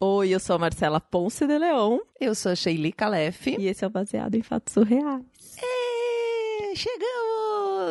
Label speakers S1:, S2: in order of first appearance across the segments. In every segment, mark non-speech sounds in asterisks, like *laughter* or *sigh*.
S1: Oi, eu sou a Marcela Ponce de Leon.
S2: Eu sou a Sheili Calef.
S1: E esse é o Baseado em Fatos Surreais.
S2: E chegamos!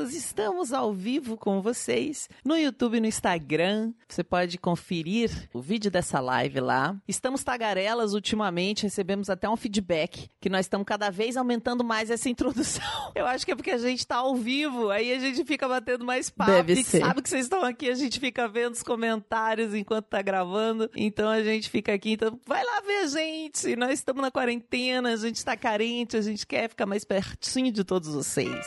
S2: Estamos ao vivo com vocês no YouTube e no Instagram. Você pode conferir o vídeo dessa live lá. Estamos tagarelas ultimamente, recebemos até um feedback que nós estamos cada vez aumentando mais essa *laughs* introdução. Eu acho que é porque a gente está ao vivo, aí a gente fica batendo mais papo.
S1: Deve
S2: e
S1: ser.
S2: sabe que vocês estão aqui, a gente fica vendo os comentários enquanto tá gravando. Então a gente fica aqui, então vai lá ver a gente. Nós estamos na quarentena, a gente está carente, a gente quer ficar mais pertinho de todos vocês.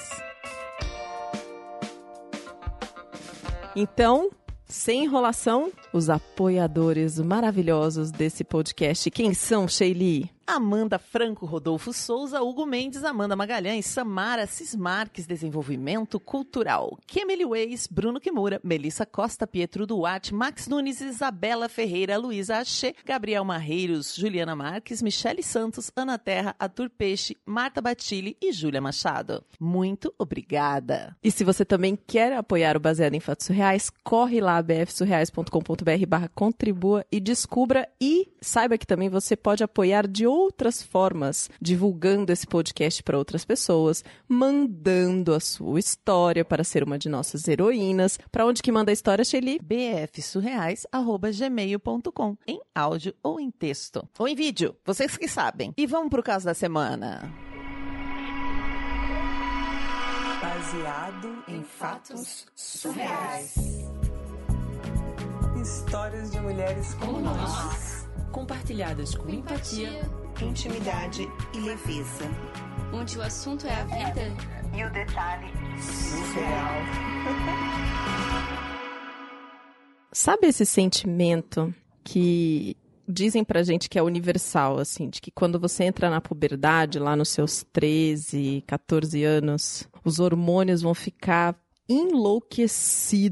S1: Então, sem enrolação, os apoiadores maravilhosos desse podcast. Quem são, Sheili?
S2: Amanda Franco, Rodolfo Souza, Hugo Mendes, Amanda Magalhães, Samara Cismarques, Desenvolvimento Cultural, Kemily Weiss, Bruno Kimura, Melissa Costa, Pietro Duarte, Max Nunes, Isabela Ferreira, Luísa Axê, Gabriel Marreiros, Juliana Marques, Michele Santos, Ana Terra, Arthur Peixe, Marta Batilli e Júlia Machado. Muito obrigada.
S1: E se você também quer apoiar o Baseado em Fatos Surreais, corre lá, bfsurreais.com.br barra contribua e descubra e saiba que também você pode apoiar de outras formas, divulgando esse podcast para outras pessoas, mandando a sua história para ser uma de nossas heroínas. Para onde que manda a história, Shelly?
S2: bfsurreais.gmail.com em áudio ou em texto. Ou em vídeo, vocês que sabem. E vamos pro caso da semana.
S3: Baseado em fatos surreais. Histórias de mulheres como nós.
S4: compartilhadas com empatia,
S3: Intimidade e leveza.
S4: onde o assunto é a vida
S3: E o detalhe surreal. *laughs*
S1: Sabe esse sentimento que dizem pra gente que é universal, assim, de que quando você entra na puberdade, lá nos seus 13, 14 anos, os hormônios vão ficar enlouquecidos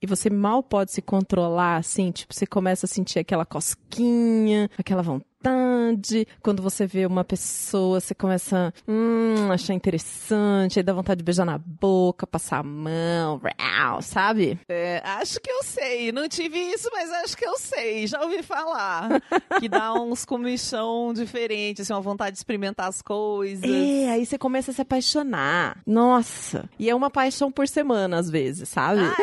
S1: e você mal pode se controlar, assim, tipo, você começa a sentir aquela cosquinha, aquela vontade. Quando você vê uma pessoa, você começa hum, achar interessante, aí dá vontade de beijar na boca, passar a mão, sabe?
S2: É, acho que eu sei. Não tive isso, mas acho que eu sei. Já ouvi falar. *laughs* que dá uns comichão diferentes, assim, uma vontade de experimentar as coisas.
S1: É, aí você começa a se apaixonar. Nossa! E é uma paixão por semana, às vezes, sabe?
S2: Ah,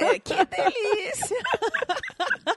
S2: é, é, que delícia! *laughs*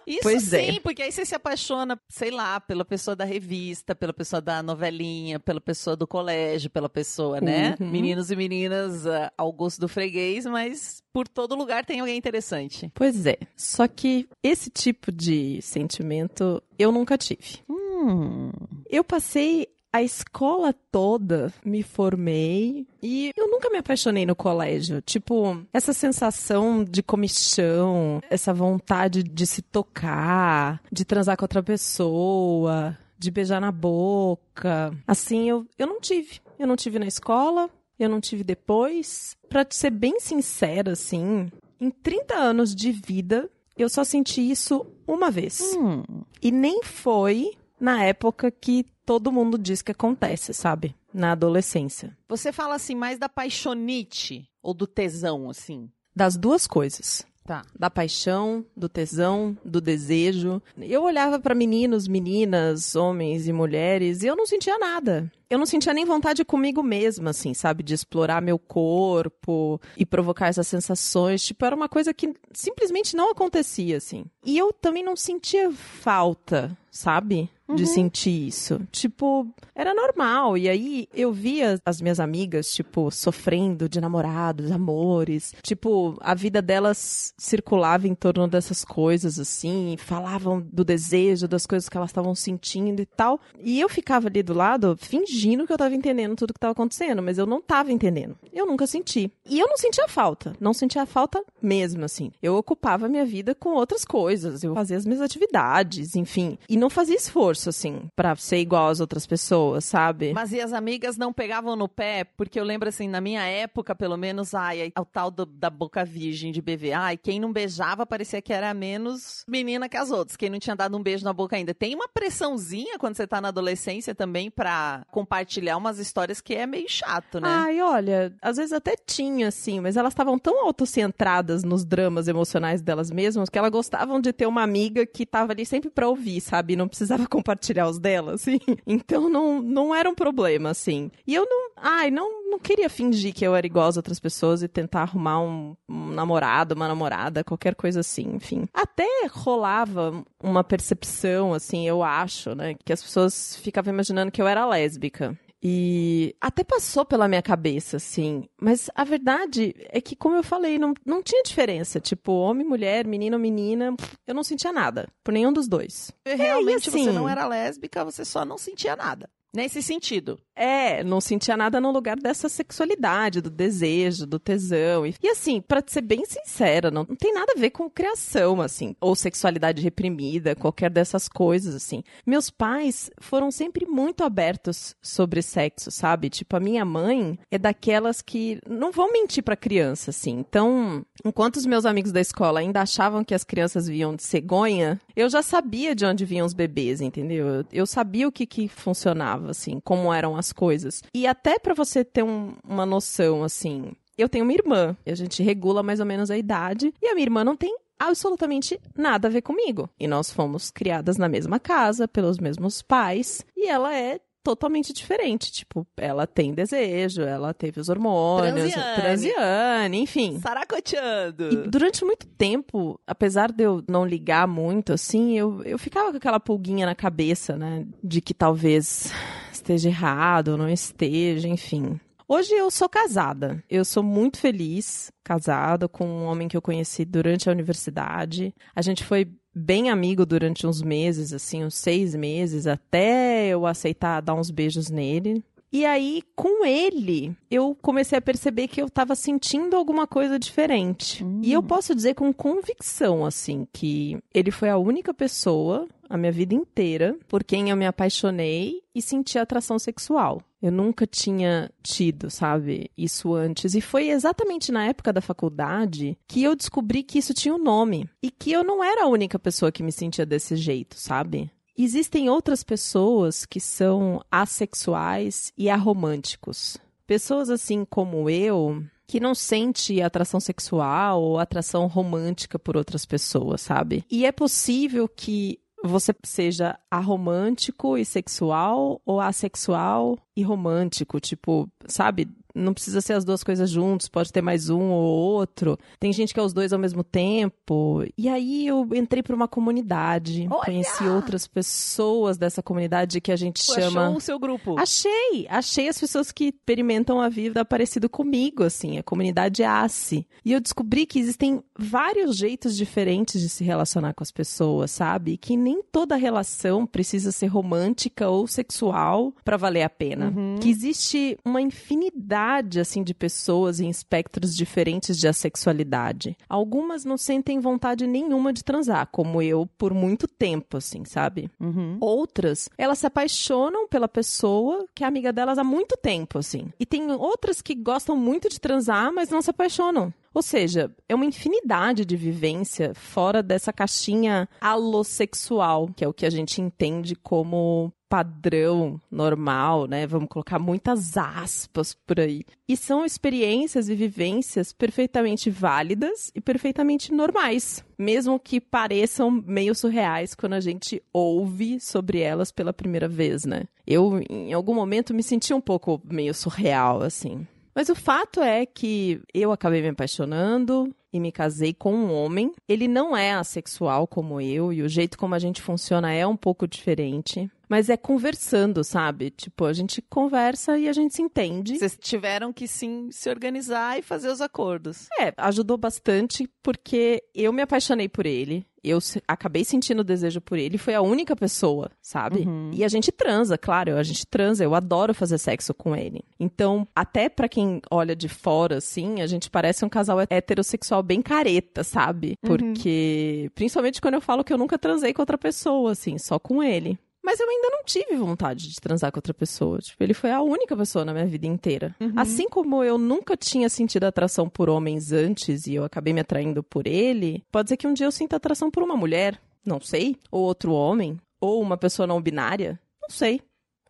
S2: Isso
S1: Pois é.
S2: sim, porque aí você se apaixona, sei lá, pela pessoa da revista, pela pessoa da novelinha, pela pessoa do colégio, pela pessoa, né?
S1: Uhum.
S2: Meninos e meninas ah, ao gosto do freguês, mas por todo lugar tem alguém interessante.
S1: Pois é. Só que esse tipo de sentimento eu nunca tive.
S2: Hum.
S1: Eu passei a escola toda, me formei e eu nunca me apaixonei no colégio. Tipo, essa sensação de comichão, essa vontade de se tocar, de transar com outra pessoa, de beijar na boca. Assim, eu, eu não tive. Eu não tive na escola, eu não tive depois. Pra ser bem sincera, assim, em 30 anos de vida, eu só senti isso uma vez.
S2: Hum.
S1: E nem foi na época que todo mundo diz que acontece, sabe? Na adolescência.
S2: Você fala assim mais da paixonite ou do tesão, assim?
S1: Das duas coisas.
S2: Tá.
S1: Da paixão, do tesão, do desejo. Eu olhava pra meninos, meninas, homens e mulheres e eu não sentia nada. Eu não sentia nem vontade comigo mesma, assim, sabe? De explorar meu corpo e provocar essas sensações. Tipo, era uma coisa que simplesmente não acontecia, assim. E eu também não sentia falta, sabe? De sentir isso. Tipo, era normal. E aí eu via as minhas amigas, tipo, sofrendo de namorados, amores. Tipo, a vida delas circulava em torno dessas coisas, assim. Falavam do desejo, das coisas que elas estavam sentindo e tal. E eu ficava ali do lado, fingindo que eu tava entendendo tudo que tava acontecendo, mas eu não tava entendendo. Eu nunca senti. E eu não sentia falta. Não sentia falta mesmo, assim. Eu ocupava a minha vida com outras coisas. Eu fazia as minhas atividades, enfim. E não fazia esforço, assim, pra ser igual às outras pessoas, sabe?
S2: Mas e as amigas não pegavam no pé? Porque eu lembro assim, na minha época, pelo menos, ai, o tal do- da boca virgem de bebê. Ai, quem não beijava parecia que era menos menina que as outras. Quem não tinha dado um beijo na boca ainda. Tem uma pressãozinha quando você tá na adolescência também pra compartilhar umas histórias que é meio chato, né?
S1: Ai, olha, às vezes até tinha, assim, mas elas estavam tão autocentradas nos dramas emocionais delas mesmas que elas gostavam de ter uma amiga que tava ali sempre pra ouvir, sabe? Não precisava *laughs* compartilhar os delas, assim. Então não, não era um problema, assim. E eu não. Ai, não, não queria fingir que eu era igual às outras pessoas e tentar arrumar um, um namorado, uma namorada, qualquer coisa assim, enfim. Até rolava uma percepção, assim, eu acho, né? Que as pessoas ficavam imaginando que eu era lésbica. E até passou pela minha cabeça, assim. Mas a verdade é que, como eu falei, não, não tinha diferença. Tipo, homem, mulher, menino, menina, eu não sentia nada. Por nenhum dos dois.
S2: Realmente
S1: assim-
S2: você não era lésbica, você só não sentia nada. Nesse sentido.
S1: É, não sentia nada no lugar dessa sexualidade, do desejo, do tesão. E, assim, pra ser bem sincera, não, não tem nada a ver com criação, assim, ou sexualidade reprimida, qualquer dessas coisas, assim. Meus pais foram sempre muito abertos sobre sexo, sabe? Tipo, a minha mãe é daquelas que não vão mentir pra criança, assim. Então, enquanto os meus amigos da escola ainda achavam que as crianças vinham de cegonha, eu já sabia de onde vinham os bebês, entendeu? Eu, eu sabia o que que funcionava, assim, como eram as coisas. E até pra você ter um- uma noção, assim, eu tenho uma irmã, a gente regula mais ou menos a idade, e a minha irmã não tem absolutamente nada a ver comigo. E nós fomos criadas na mesma casa, pelos mesmos pais, e ela é totalmente diferente. Tipo, ela tem desejo, ela teve os hormônios,
S2: Transiane.
S1: transiane, enfim.
S2: Saracoteando.
S1: E durante muito tempo, apesar de eu não ligar muito, assim, eu, eu ficava com aquela pulguinha na cabeça, né? De que talvez esteja errado não esteja, enfim. Hoje eu sou casada. Eu sou muito feliz casada com um homem que eu conheci durante a universidade. A gente foi bem amigo durante uns meses, assim, uns seis meses, até eu aceitar dar uns beijos nele. E aí, com ele, eu comecei a perceber que eu tava sentindo alguma coisa diferente. E eu posso dizer com convicção, assim, que ele foi a única pessoa, a minha vida inteira, por quem eu me apaixonei e senti atração sexual. Eu nunca tinha tido, sabe, isso antes. E foi exatamente na época da faculdade que eu descobri que isso tinha um nome. E que eu não era a única pessoa que me sentia desse jeito, sabe? Existem outras pessoas que são assexuais e aromânticos. Pessoas assim como eu, que não sente atração sexual ou atração romântica por outras pessoas, sabe? E é possível que você seja aromântico e sexual ou assexual e romântico, tipo, sabe? Não precisa ser as duas coisas juntos, pode ter mais um ou outro. Tem gente que é os dois ao mesmo tempo. E aí eu entrei para uma comunidade,
S2: Olha!
S1: conheci outras pessoas dessa comunidade que a gente
S2: Tu
S1: chama
S2: achou o seu grupo.
S1: Achei, achei as pessoas que experimentam a vida parecido comigo, assim, a comunidade ACE. E eu descobri que existem vários jeitos diferentes de se relacionar com as pessoas, sabe? Que nem toda relação precisa ser romântica ou sexual para valer a pena. Que existe uma infinidade, assim, de pessoas em espectros diferentes de assexualidade. Algumas não sentem vontade nenhuma de transar, como eu, por muito tempo, assim, sabe?
S2: Uhum.
S1: Outras, elas se apaixonam pela pessoa que é amiga delas há muito tempo, assim. E tem outras que gostam muito de transar, mas não se apaixonam. Ou seja, é uma infinidade de vivência fora dessa caixinha alossexual, que é o que a gente entende como padrão normal, né? Vamos colocar muitas aspas por aí. E são experiências e vivências perfeitamente válidas e perfeitamente normais, mesmo que pareçam meio surreais quando a gente ouve sobre elas pela primeira vez, né? Eu, em algum momento, me senti um pouco meio surreal, assim. Mas o fato é que eu acabei me apaixonando e me casei com um homem. Ele não é assexual como eu e o jeito como a gente funciona é um pouco diferente. Mas é conversando, sabe? Tipo, a gente conversa e a gente se entende.
S2: Vocês tiveram que sim se organizar e fazer os acordos.
S1: É, ajudou bastante porque eu me apaixonei por ele. Eu acabei sentindo desejo por ele. Foi a única pessoa, sabe? E a gente transa, claro, a gente transa. Eu adoro fazer sexo com ele. Então, até pra quem olha de fora, assim, a gente parece um casal heterossexual bem careta, sabe? Porque, principalmente quando eu falo que eu nunca transei com outra pessoa, assim, só com ele. Mas eu ainda não tive vontade de transar com outra pessoa. Tipo, ele foi a única pessoa na minha vida inteira. Assim como eu nunca tinha sentido atração por homens antes e eu acabei me atraindo por ele, pode ser que um dia eu sinta atração por uma mulher, não sei, ou outro homem, ou uma pessoa não binária, não sei.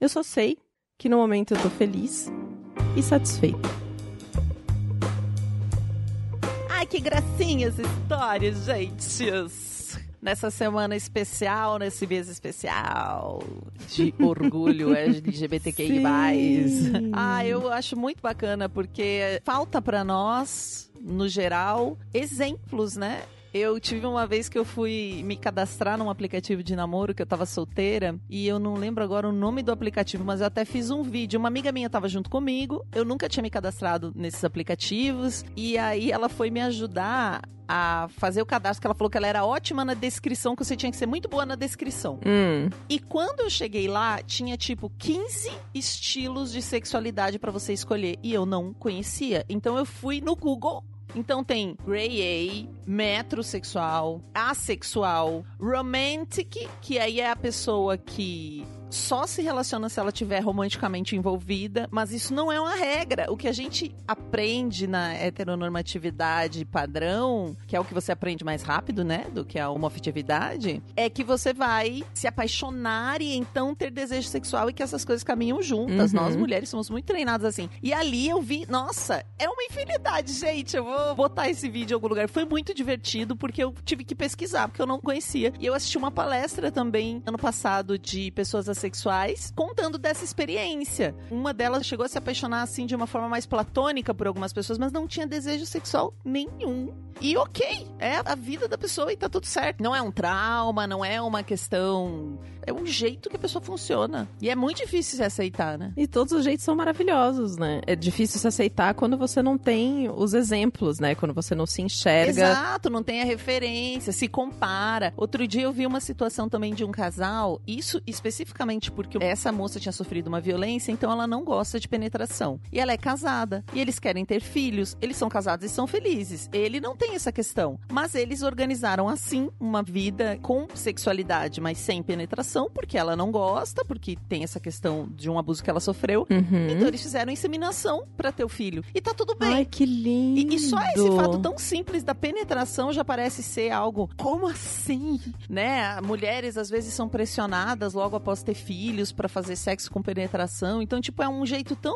S1: Eu só sei que no momento eu tô feliz e satisfeita.
S2: Ai, que gracinha essa história, gente! Nessa semana especial, nesse mês especial de orgulho *laughs* LGBTQI+. Ah, eu acho muito bacana, porque falta pra nós, no geral, exemplos, né? Eu tive uma vez que eu fui me cadastrar num aplicativo de namoro, que eu tava solteira, e eu não lembro agora o nome do aplicativo, mas eu até fiz um vídeo. Uma amiga minha tava junto comigo, eu nunca tinha me cadastrado nesses aplicativos, e aí ela foi me ajudar a fazer o cadastro, que ela falou que ela era ótima na descrição, que você tinha que ser muito boa na descrição.
S1: Hum,
S2: E quando eu cheguei lá, tinha tipo 15 estilos de sexualidade pra você escolher e eu não conhecia. Então eu fui no Google. Então tem Grey A, metrosexual, assexual, romantic, que aí é a pessoa que só se relaciona se ela estiver romanticamente envolvida, mas isso não é uma regra. O que a gente aprende na heteronormatividade padrão, que é o que você aprende mais rápido, né, do que a homofetividade, é que você vai se apaixonar e então ter desejo sexual e que essas coisas caminham juntas.
S1: Uhum.
S2: Nós mulheres somos muito treinadas assim. E ali eu vi, nossa, é uma infinidade, gente. Eu vou botar esse vídeo em algum lugar. Foi muito divertido porque eu tive que pesquisar, porque eu não conhecia. E eu assisti uma palestra também ano passado de pessoas assexuais contando dessa experiência. Uma delas chegou a se apaixonar assim de uma forma mais platônica por algumas pessoas, mas não tinha desejo sexual nenhum. E ok, é a vida da pessoa e tá tudo certo. Não é um trauma, não é uma questão. É um jeito que a pessoa funciona. E é muito difícil se aceitar, né?
S1: E todos os jeitos são maravilhosos, né? É difícil se aceitar quando você não tem os exemplos, né? Quando você não se enxerga.
S2: Exato, não tem a referência, se compara. Outro dia eu vi uma situação também de um casal, isso especificamente porque essa moça tinha sofrido uma violência, então ela não gosta de penetração. E ela é casada, e eles querem ter filhos, eles são casados e são felizes. Ele não tem essa questão, mas eles organizaram assim uma vida com sexualidade, mas sem penetração, porque ela não gosta, porque tem essa questão de um abuso que ela sofreu.
S1: Uhum.
S2: Então eles fizeram inseminação pra ter o filho. E tá tudo bem.
S1: Ai, que lindo.
S2: E, e só esse fato tão simples da penetração já parece ser algo. Como assim? Né? Mulheres às vezes são pressionadas logo após ter filhos pra fazer sexo com penetração. Então, tipo, é um jeito tão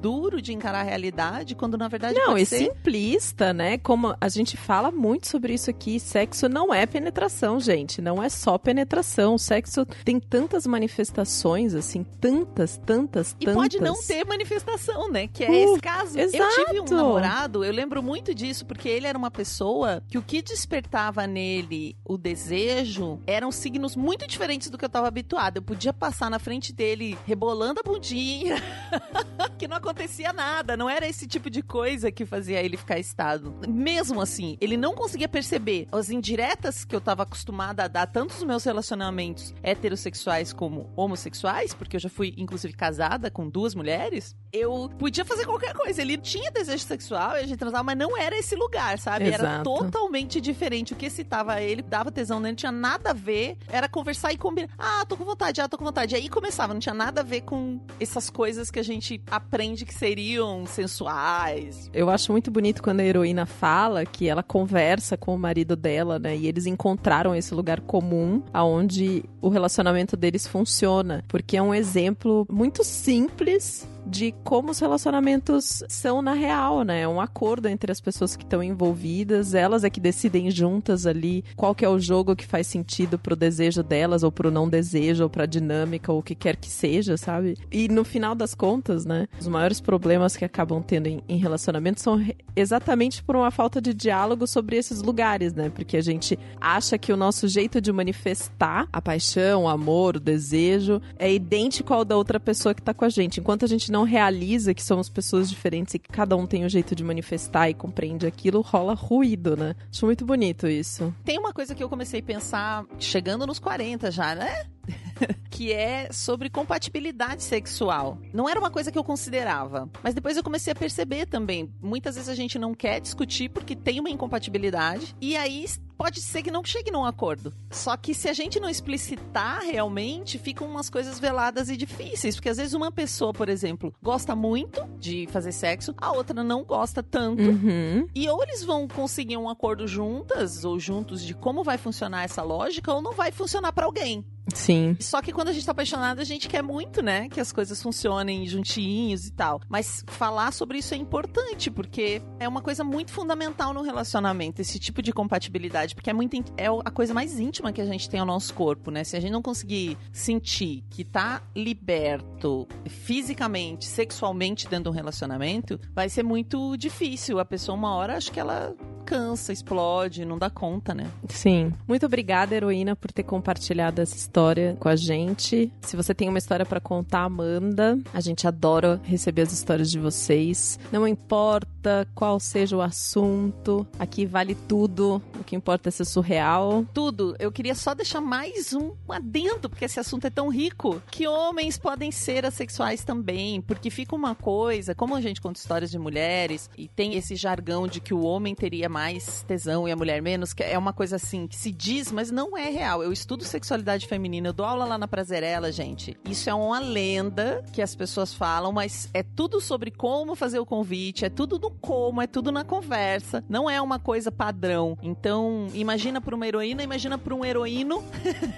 S2: duro de encarar a realidade, quando na verdade
S1: Não, e
S2: ser.
S1: simplista, né? Como a gente fala muito sobre isso aqui, sexo não é penetração, gente. Não é só penetração. O sexo tem tantas manifestações, assim, tantas, tantas,
S2: E
S1: tantas.
S2: pode não ter manifestação, né? Que é
S1: Uh,
S2: esse caso. Eu tive um
S1: exato.
S2: namorado, eu lembro muito disso, porque ele era uma pessoa que o que despertava nele o desejo eram signos muito diferentes do que eu tava habituada. Eu podia passar na frente dele rebolando a bundinha, *laughs* que não acontecia nada. Não era esse tipo de coisa que fazia ele ficar estado. Mesmo assim, ele não conseguia perceber as indiretas que eu tava acostumada a dar, tanto nos meus relacionamentos heterossexuais como homossexuais, porque eu já fui, inclusive, casada com duas mulheres. Eu podia fazer qualquer coisa. Ele tinha desejo sexual e a gente transava, mas não era esse lugar, sabe? Era
S1: Exato.
S2: totalmente diferente. O que excitava ele, dava tesão não tinha nada a ver. Era conversar e combinar. Ah, tô com vontade, ah, tô com vontade. E aí começava, não tinha nada a ver com essas coisas que a gente aprende que seriam sensuais.
S1: Eu acho muito bonito quando a heroína fala que ela conversa com o marido dela, né? E eles encontraram esse lugar comum aonde o relacionamento deles funciona. Porque é um exemplo muito simples de como os relacionamentos são na real, né? É um acordo entre as pessoas que estão envolvidas, elas é que decidem juntas ali qual que é o jogo que faz sentido pro desejo delas ou pro não desejo ou pra dinâmica ou o que quer que seja, sabe? E no final das contas, né, os maiores problemas que acabam tendo em, em relacionamentos são exatamente por uma falta de diálogo sobre esses lugares, né? Porque a gente acha que o nosso jeito de manifestar a paixão, o amor, o desejo é idêntico ao da outra pessoa que tá com a gente. Enquanto a gente não realiza que somos pessoas diferentes e que cada um tem um jeito de manifestar e compreende aquilo, rola ruído, né? Acho muito bonito isso.
S2: Tem uma coisa que eu comecei a pensar chegando nos 40 já, né? *laughs* que é sobre compatibilidade sexual. Não era uma coisa que eu considerava, mas depois eu comecei a perceber também. Muitas vezes a gente não quer discutir porque tem uma incompatibilidade e aí pode ser que não chegue num acordo. Só que se a gente não explicitar realmente, ficam umas coisas veladas e difíceis, porque às vezes uma pessoa, por exemplo, gosta muito de fazer sexo, a outra não gosta tanto.
S1: Uhum.
S2: E ou eles vão conseguir um acordo juntas ou juntos de como vai funcionar essa lógica, ou não vai funcionar pra alguém.
S1: Sim.
S2: Só que quando a gente tá apaixonado, a gente quer muito, né? Que as coisas funcionem juntinhos e tal. Mas falar sobre isso é importante, porque é uma coisa muito fundamental no relacionamento, esse tipo de compatibilidade, porque é muito é a coisa mais íntima que a gente tem ao nosso corpo, né? Se a gente não conseguir sentir que tá liberto fisicamente, sexualmente dentro de um relacionamento, vai ser muito difícil. A pessoa, uma hora, acho que ela cansa, explode, não dá conta, né?
S1: Sim. Muito obrigada, heroína, por ter compartilhado essa história com a gente. Se você tem uma história para contar, manda. A gente adora receber as histórias de vocês. Não importa qual seja o assunto, aqui vale tudo. O que importa é ser surreal.
S2: Tudo. Eu queria só deixar mais um adendo, porque esse assunto é tão rico, que homens podem ser assexuais também, porque fica uma coisa, como a gente conta histórias de mulheres e tem esse jargão de que o homem teria mais tesão e a mulher menos, que é uma coisa assim que se diz, mas não é real. Eu estudo sexualidade feminina, eu dou aula lá na Prazerela, gente. Isso é uma lenda que as pessoas falam, mas é tudo sobre como fazer o convite, é tudo no como, é tudo na conversa. Não é uma coisa padrão. Então, imagina para uma heroína, imagina para um heroíno,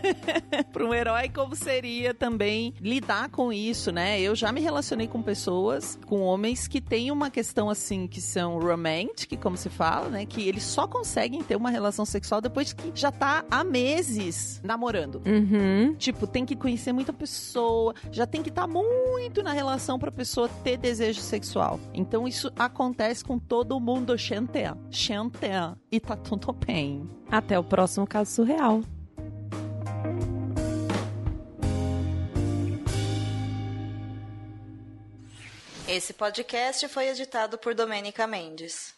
S2: *laughs* para um herói como seria também lidar com isso, né? Eu já me relacionei com pessoas, com homens que têm uma questão assim que são romantic, como se fala, né? Que eles só conseguem ter uma relação sexual depois que já tá há meses namorando.
S1: Uhum.
S2: Tipo, tem que conhecer muita pessoa, já tem que estar tá muito na relação pra pessoa ter desejo sexual. Então isso acontece com todo mundo. Xantea. Xantea. E tá tudo bem.
S1: Até o próximo caso surreal.
S5: Esse podcast foi editado por Domênica Mendes.